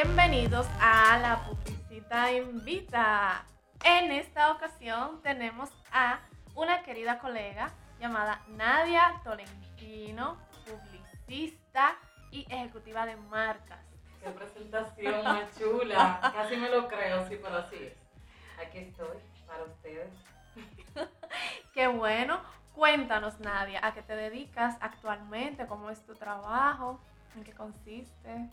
Bienvenidos a la Publicita Invita. En esta ocasión tenemos a una querida colega llamada Nadia Tolentino, publicista y ejecutiva de marcas. Qué presentación más chula. Casi me lo creo, sí, pero así es. Aquí estoy para ustedes. Qué bueno. Cuéntanos, Nadia, ¿a qué te dedicas actualmente? ¿Cómo es tu trabajo? ¿En qué consiste?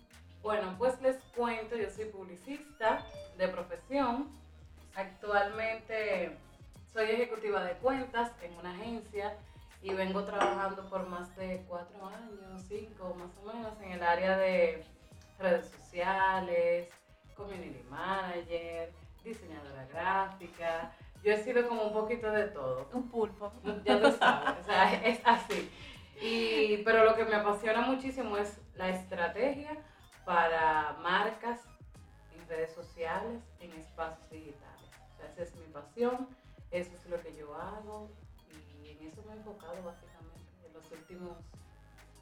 Bueno, pues les cuento, yo soy publicista de profesión. Actualmente soy ejecutiva de cuentas en una agencia y vengo trabajando por más de cuatro años, cinco más o menos, en el área de redes sociales, community manager, diseñadora gráfica. Yo he sido como un poquito de todo. Un pulpo. Ya tú sabes, o sea, es así. Y, pero lo que me apasiona muchísimo es la estrategia para marcas en redes sociales, en espacios digitales. O sea, esa es mi pasión, eso es lo que yo hago y en eso me he enfocado básicamente en los últimos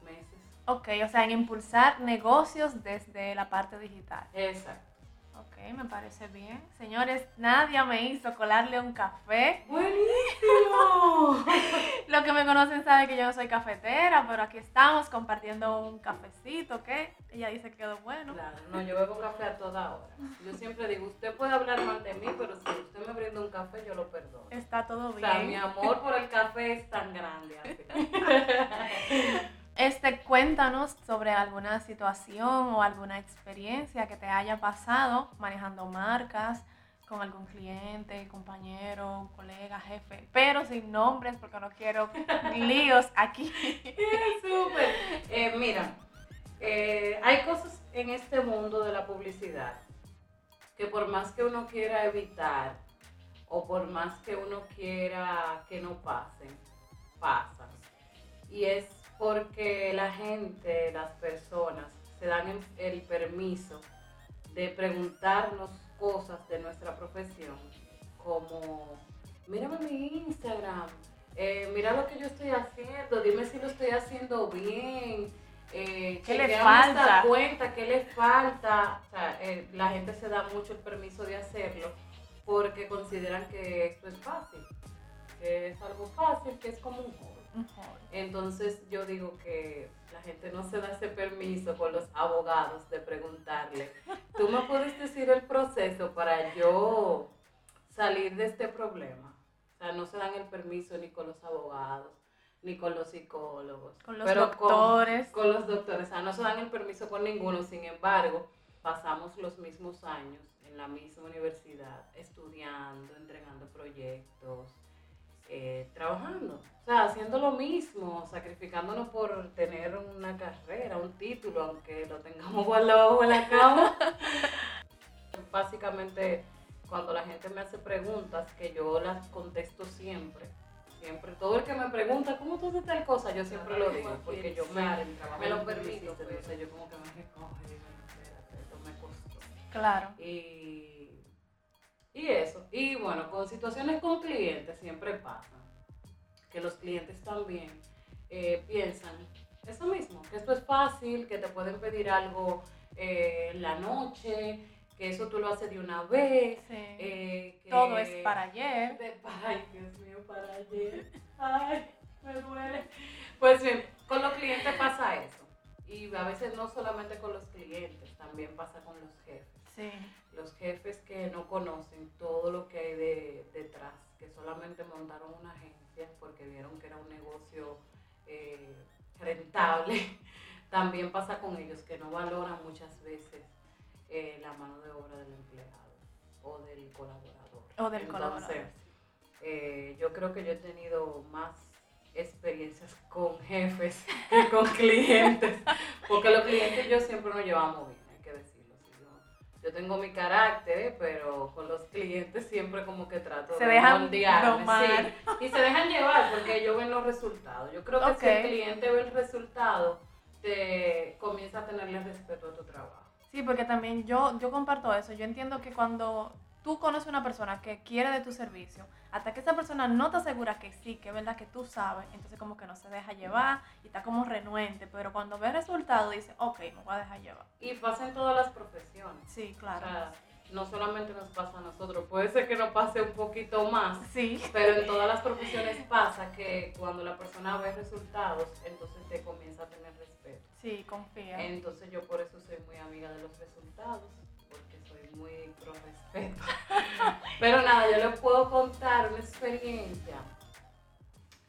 meses. Ok, o sea, en impulsar negocios desde la parte digital. Exacto. Ok, me parece bien. Señores, Nadia me hizo colarle un café. ¡Buenísimo! Los que me conocen saben que yo no soy cafetera, pero aquí estamos compartiendo un cafecito, ¿ok? Ella dice que quedó bueno. Claro, no, yo bebo café a toda hora. Yo siempre digo, usted puede hablar mal de mí, pero si usted me brinda un café, yo lo perdono. Está todo O bien. sea, mi amor por el café es tan grande. así. Este, cuéntanos sobre alguna situación o alguna experiencia que te haya pasado manejando marcas con algún cliente, compañero, colega, jefe, pero sin nombres porque no quiero líos aquí. Súper. Eh, mira, eh, hay cosas en este mundo de la publicidad que por más que uno quiera evitar o por más que uno quiera que no pasen, pasan. Y es porque la gente, las personas, se dan el, permiso de preguntarnos cosas de nuestra profesión, como, mírame mi Instagram, eh, mira lo que yo estoy haciendo, dime si lo estoy haciendo bien, eh, ¿Qué le falta? cuenta, qué le falta. O sea, eh, la gente se da mucho el permiso de hacerlo porque consideran que esto es fácil, que es algo fácil, que es como un hobby. Entonces yo digo que la gente no se da ese permiso con los abogados de preguntarle, ¿tú me puedes decir el proceso para yo salir de este problema? O sea, no se dan el permiso ni con los abogados, ni con los psicólogos. Con los pero doctores. Con, los doctores, o sea, no se dan el permiso con ninguno, sin embargo, pasamos los mismos años en la misma universidad, estudiando, entregando proyectos, eh, trabajando, o sea, haciendo lo mismo, sacrificándonos por tener una carrera, un título, aunque lo tengamos guardado bajo la cama. Básicamente, cuando la gente me hace preguntas, que yo las contesto siempre, siempre, todo el que me pregunta, ¿cómo tú haces tal cosa? Yo siempre lo digo, porque yo me, me lo permito, entonces yo como que me recojo y digo, "No, espérate, esto me costó. Claro. Y, y eso. Y bueno, con situaciones con clientes siempre pasa. Que los clientes también eh, piensan eso mismo, que esto es fácil, que te pueden pedir algo eh, en la noche, que eso tú lo haces de una vez. Sí. eh, que- Todo es para ayer. de- ay, Dios mío, para ayer. Ay, me duele. Pues bien, con los clientes pasa eso. Y a veces no solamente con los clientes, también pasa con los jefes Sí. Los jefes que no conocen todo lo que hay de, detrás, que solamente montaron una agencia porque vieron que era un negocio eh, rentable, también pasa con ellos que no valoran muchas veces eh, la mano de obra del empleado o del colaborador. O del Entonces, colaborador. eh, yo creo que yo he tenido más experiencias con jefes que con clientes, porque los clientes yo siempre nos llevamos bien, yo, tengo mi carácter, ¿eh? pero con los clientes siempre como que trato Se de dejan sí, y se dejan llevar porque ellos ven los resultados. Yo creo que si el cliente ve el resultado, te comienza a tenerle respeto a tu trabajo. Sí, porque también yo, yo comparto eso. Yo entiendo que cuando tú conoces una persona que quiere de tu servicio, hasta que esa persona no te asegura que sí, que es verdad que tú sabes, entonces como que no se deja llevar y está como renuente, pero cuando ve el resultado dice, ok, me voy a dejar llevar. Y pasa en todas las profesiones. Sí, claro. O sea, no solamente nos pasa a nosotros, puede ser que nos pase un poquito más, sí. pero en todas las profesiones pasa que cuando la persona ve resultados, entonces te comienza a tener respeto. Sí, confía. Entonces yo por eso soy muy amiga de los resultados, muy pro respeto. pero nada, yo les puedo contar una experiencia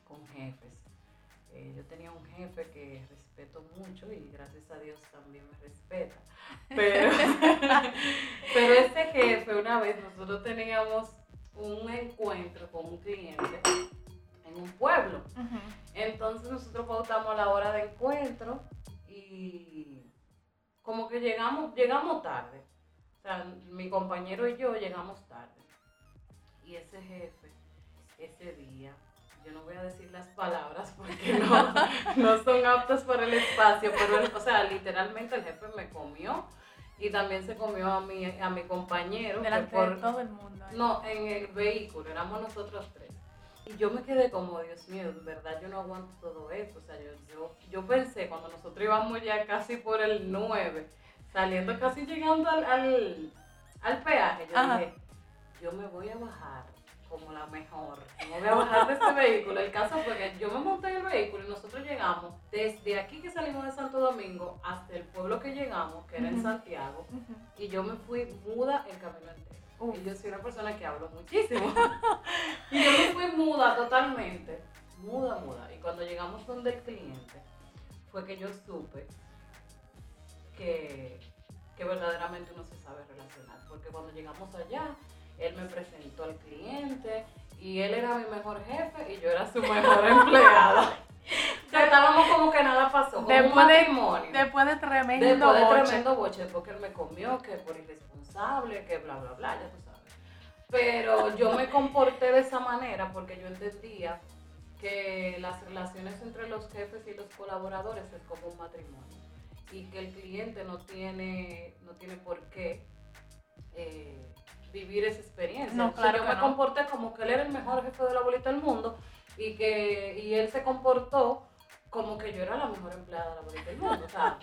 con jefes. Eh, yo tenía un jefe que respeto mucho y gracias a Dios también me respeta. Pero, pero este jefe, una vez nosotros teníamos un encuentro con un cliente en un pueblo. Entonces nosotros pautamos la hora de encuentro y como que llegamos, llegamos tarde. O sea, mi compañero y yo llegamos tarde. Y ese jefe, ese día, yo no voy a decir las palabras porque no, no son aptas para el espacio, pero o sea, literalmente el jefe me comió y también se comió a mi, a mi compañero. que Delante por- de todo el mundo. ¿eh? no, en el vehículo, éramos nosotros tres. Y yo me quedé como, Dios mío, en verdad yo no aguanto todo esto. O sea, yo, yo, yo pensé cuando nosotros íbamos ya casi por el 9, saliendo casi llegando al, al, al peaje, yo Ajá. dije, yo me voy a bajar como la mejor. Me voy a bajar de este vehículo. El caso fue que yo me monté en el vehículo y nosotros llegamos desde aquí que salimos de Santo Domingo hasta el pueblo que llegamos, que era en. Santiago, y yo me fui muda el camino entero. Uf. Y yo soy una persona que hablo muchísimo. y yo me fui muda totalmente. Muda, muda. Y cuando llegamos donde el cliente, fue que yo supe que, que verdaderamente uno se sabe relacionar. Porque cuando llegamos allá, él me presentó al cliente y él era mi mejor jefe y yo era su mejor empleada. O sea, estábamos como que nada pasó, como un Después de- matrimonio. Después de tremendo Después de boche. tremendo boche, porque él me comió, que por irresponsable, que bla, bla, bla, ya tú sabes. Pero yo me comporté de esa manera porque yo entendía que las relaciones entre los jefes y los colaboradores es como un matrimonio y que el cliente no tiene, no tiene por qué eh, vivir esa experiencia. No, claro yo me no. comporté como que él era el mejor jefe de la bolita del mundo y que y él se comportó como que yo era la mejor empleada de la bolita del mundo. O sea,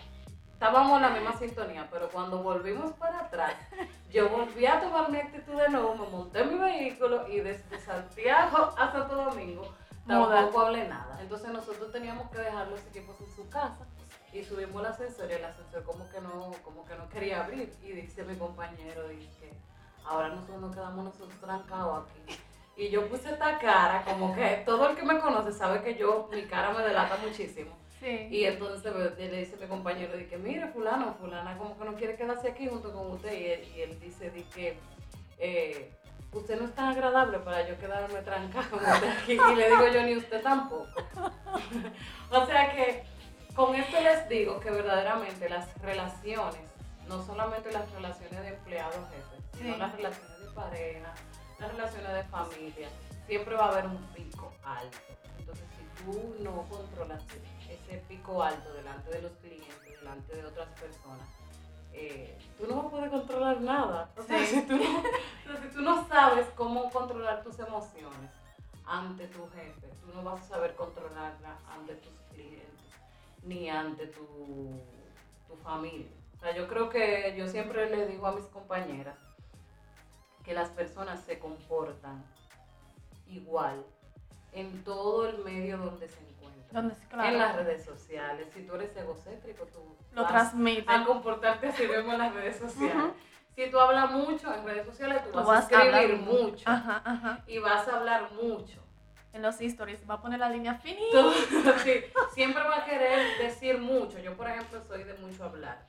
estábamos en la misma sintonía, pero cuando volvimos para atrás, yo volví a tomar mi actitud de nuevo, me monté en mi vehículo y desde Santiago a Santo Domingo tampoco hablé nada. Entonces nosotros teníamos que dejar los equipos en su casa y subimos el ascensor y el ascensor como que no, como que no quería abrir. Y dice mi compañero, dice que ahora nosotros nos quedamos nosotros trancados aquí. Y yo puse esta cara, como que todo el que me conoce sabe que yo, mi cara me delata muchísimo. Sí. Y entonces le dice mi compañero, de que mire fulano, fulana como que no quiere quedarse aquí junto con usted. Y él, y él dice, de que eh, usted no es tan agradable para yo quedarme usted aquí. Y le digo yo, ni usted tampoco. o sea que con esto les digo que verdaderamente las relaciones, no solamente las relaciones de empleado-jefe, sino Sí. las relaciones de pareja, las relaciones de familia, siempre va a haber un pico alto. Entonces, si tú no controlas ese pico alto delante de los clientes, delante de otras personas, eh, tú no vas a poder controlar nada. O sea, Sí. si, tú no, si tú no sabes cómo controlar tus emociones ante tu jefe, tú no vas a saber controlarla ante tus clientes, ni ante tu, tu familia. O sea, yo creo que yo siempre le digo a mis compañeras que las personas se comportan igual en todo el medio donde se encuentran. Donde claro. En las redes sociales. Si tú eres egocéntrico, tú Lo vas transmite. a comportarte así mismo en las redes sociales. Si tú hablas mucho en redes sociales, tú, Tú vas, vas a escribir mucho Ajá, ajá. y vas a hablar mucho. En los stories va a poner la línea finita. Sí, siempre va a querer decir mucho. Yo, por ejemplo, soy de mucho hablar.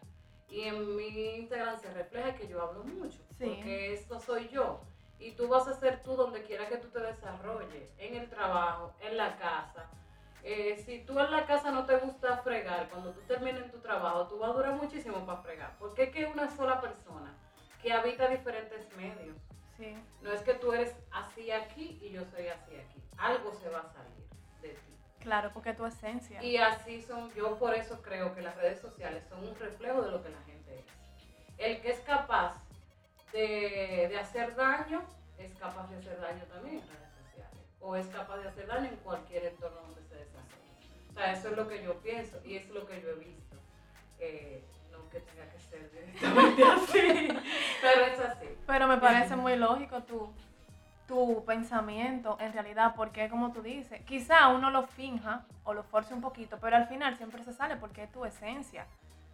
Y en mi Instagram se refleja que yo hablo mucho. Sí. Porque esto soy yo. Y tú vas a ser tú donde quiera que tú te desarrolles. En el trabajo, en la casa. Eh, si tú en la casa no te gusta fregar, cuando tú termines tu trabajo, tú vas a durar muchísimo para fregar. Porque es que una sola persona que habita diferentes medios. Sí. No es que tú eres así aquí y yo soy así aquí. Algo se va a salir de ti. Claro, porque es tu esencia. Y así son, yo por eso creo que las redes sociales son un reflejo de lo que la gente es. El que es capaz de, de hacer daño, es capaz de hacer daño también en redes sociales. O es capaz de hacer daño en cualquier entorno donde se desarrolle. O sea, eso es lo que yo pienso y es lo que yo he visto. Eh, que tenga que ser directamente así, pero es así. Pero me parece muy lógico tu, tu pensamiento en realidad, porque como tú dices, quizá uno lo finja o lo force un poquito, pero al final siempre se sale porque es tu esencia.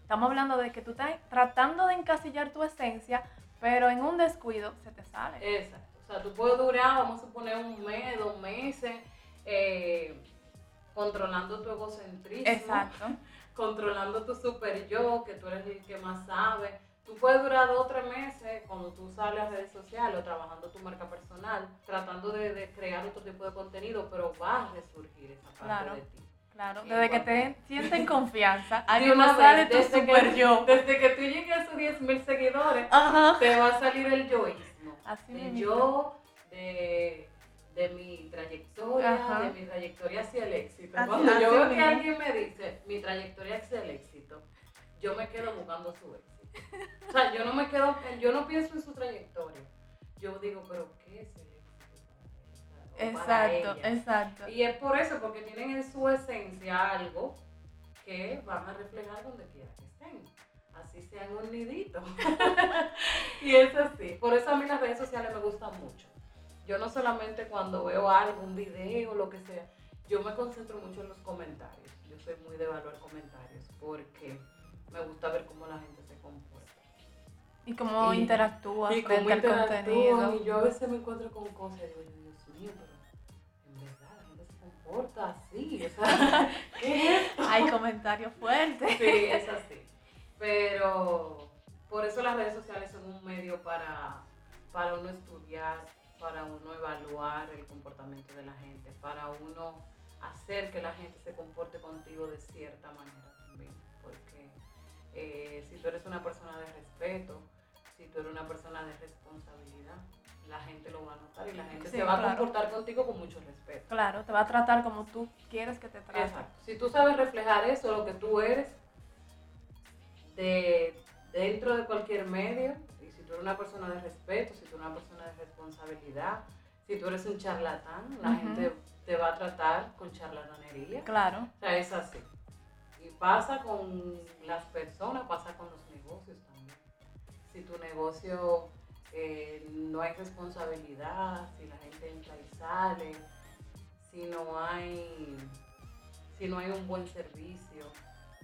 Estamos hablando de que tú estás tratando de encasillar tu esencia, pero en un descuido se te sale. Exacto. O sea, tú puedes durar, vamos a suponer, un mes, dos meses, eh, controlando tu egocentrismo. Exacto. Controlando tu super yo, que tú eres el que más sabe. Tú puedes durar dos o tres meses cuando tú sales a redes sociales o trabajando tu marca personal, tratando de, de crear otro tipo de contenido, pero va a resurgir esa parte Claro. de ti. Claro, desde que te sienten confianza, uno una sale tu desde super que, yo. Desde que tú llegues a esos 10 mil seguidores, Ajá. te va a salir el yoísmo. Así mismito. yo, de, de mi trayectoria, Ajá. de mi trayectoria hacia el éxito. Así- Cuando así yo veo que alguien me dice mi trayectoria hacia el éxito, yo me quedo buscando su éxito. O sea, yo no me quedo, yo no pienso en su trayectoria. Yo digo, pero ¿qué es el éxito para Exacto, exacto. Y es por eso, porque tienen en su esencia algo que van a reflejar donde quiera que estén. Así sean un nidito. y es así. Por eso a mí las redes sociales me gustan mucho. Yo no solamente cuando veo algo, un video, lo que sea, yo me concentro mucho en los comentarios. Yo soy muy de evaluar comentarios porque me gusta ver cómo la gente se comporta. Y cómo Y- interactúas Y cómo al contenido. Y yo a veces me encuentro con cosas y digo, Dios mío, pero en verdad la gente se comporta así. Hay comentarios fuertes. Sí, es así. Pero por eso las redes sociales son un medio para, para uno estudiar, para uno evaluar el comportamiento de la gente, para uno hacer que la gente se comporte contigo de cierta manera también. Porque eh, si tú eres una persona de respeto, si tú eres una persona de responsabilidad, la gente lo va a notar y la gente Sí, se va a comportar contigo con mucho respeto. Claro, te va a tratar como tú quieres que te trate. Exacto. Si tú sabes reflejar eso, lo que tú eres, de, dentro de cualquier medio, tú eres una persona de respeto, si tú eres una persona de responsabilidad, si tú eres un charlatán, la gente te va a tratar con charlatanería. Claro. O sea, es así. Y pasa con las personas, pasa con los negocios también. Si tu negocio eh, no hay responsabilidad, si la gente entra y sale, si no hay, si no hay un buen servicio,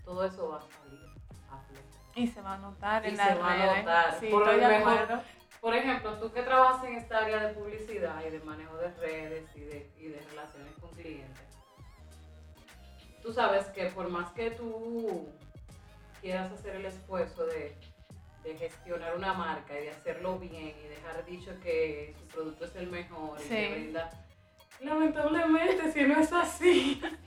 todo eso va a salir a flote. Y se va a notar Y en se las va a notar. Sí, Por estoy de mejor-. Por ejemplo, tú que trabajas en esta área de publicidad y de manejo de redes y de, y de relaciones con clientes, tú sabes que por más que tú quieras hacer el esfuerzo de, de gestionar una marca y de hacerlo bien y dejar dicho que su producto es el mejor y Sí. que brinda, lamentablemente si no es así,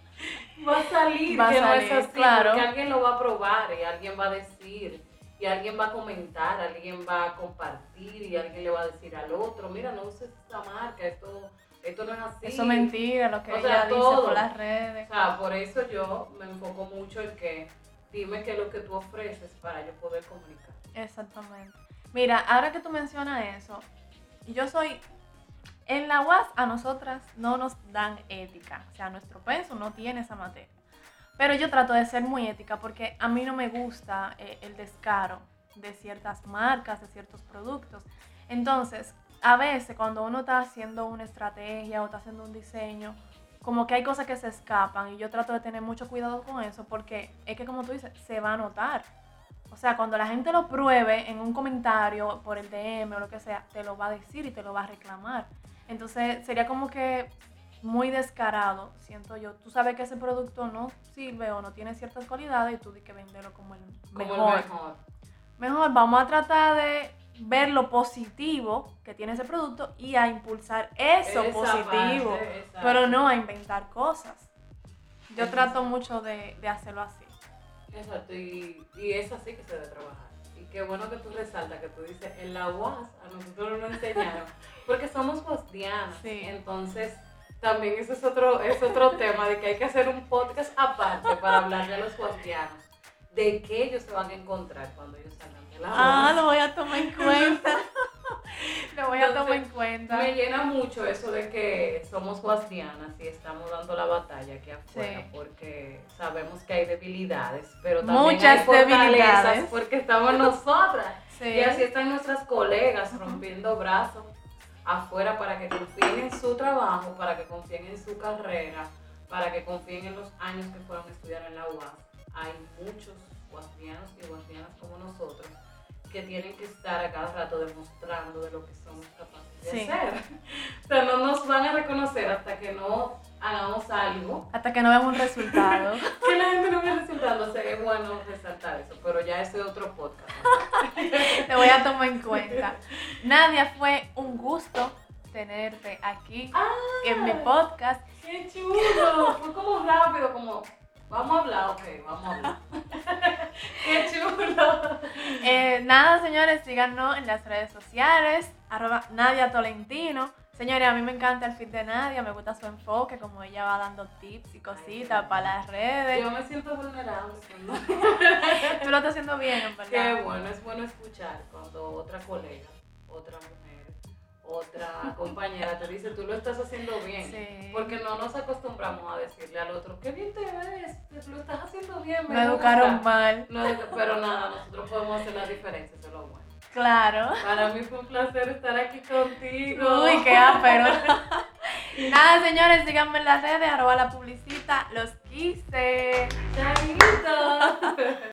va a salir Va a que no salir, es así, claro. porque alguien lo va a probar y alguien va a decir y alguien va a comentar, alguien va a compartir y alguien le va a decir al otro, mira, no uses esta marca, esto, esto no es así. Eso es mentira, lo que O ella sea, dice todo. por las O redes. sea, por eso yo me enfoco mucho en que dime qué es lo que tú ofreces para yo poder comunicar. Exactamente. Mira, ahora que tú mencionas eso, yo soy. En la UAS a nosotras no nos dan ética. O sea, nuestro penso no tiene esa materia. Pero yo trato de ser muy ética porque a mí no me gusta eh, el descaro de ciertas marcas, de ciertos productos. Entonces, a veces cuando uno está haciendo una estrategia o está haciendo un diseño, como que hay cosas que se escapan y yo trato de tener mucho cuidado con eso porque es que como tú dices, se va a notar. O sea, cuando la gente lo pruebe en un comentario, por el DM o lo que sea, te lo va a decir y te lo va a reclamar. Entonces sería como que muy descarado, siento yo. Tú sabes que ese producto no sirve o no tiene ciertas cualidades y tú di que venderlo como el Como mejor. el mejor. Mejor vamos a tratar de ver lo positivo que tiene ese producto y a impulsar eso Esa positivo, parte, pero no a inventar cosas. Yo trato mucho de, de hacerlo así. Exacto, y, y es así que se debe trabajar y qué bueno que tú resaltas, que tú dices, en la UAS a nosotros nos enseñaron, porque somos bostianos, sí. entonces también ese es otro, es otro tema de que hay que hacer un podcast aparte para hablarle a los bostianos de qué ellos se van a encontrar cuando ellos salgan de la UAS. Ah, lo voy a tomar en cuenta. lo voy entonces, a tomar en cuenta. Me llena mucho eso de que somos guastianas y estamos dando la batalla aquí afuera, sí. porque sabemos que hay debilidades, pero también Muchas hay fortalezas debilidades. porque estamos nosotras. Sí. Y así están nuestras colegas rompiendo brazos afuera para que confíen en su trabajo, para que confíen en su carrera, para que confíen en los años que fueron a estudiar en la UAS. Hay muchos guastianos y guastianas como nosotros que tienen que estar a cada rato demostrando de lo que somos capaces de Sí. hacer. O sea, no nos van a reconocer hasta que no hagamos algo Hasta que no vemos un resultado. que la gente no ve resultando. O sea, es bueno resaltar eso, pero ya ese es otro podcast. Te voy a tomar en cuenta. Nadia, fue un gusto tenerte aquí ¡Ah! en mi podcast. ¡Qué chulo! Fue como rápido, como, vamos a hablar, ok, vamos a hablar. ¡Qué chulo! Eh, nada, señores, síganos en las redes sociales, arroba Nadia Tolentino. Señores, a mí me encanta el feed de Nadia, me gusta su enfoque, como ella va dando tips y cositas para las redes. Yo me siento vulnerable. cuando- Tú lo estás haciendo bien, en verdad. Qué bueno, es bueno escuchar cuando otra colega, otra mujer, otra compañera te dice, tú lo estás haciendo bien. Sí. Porque no nos acostumbramos a decirle al otro, qué bien te ves, lo estás haciendo bien. Me educaron gusta". mal. No, pero nada, nosotros podemos hacer la diferencia, eso es lo bueno. Claro. Para mí fue un placer estar aquí contigo. Uy, qué ápero. Nada, señores, síganme en las redes, arroba la publicita, los quise. Chaito.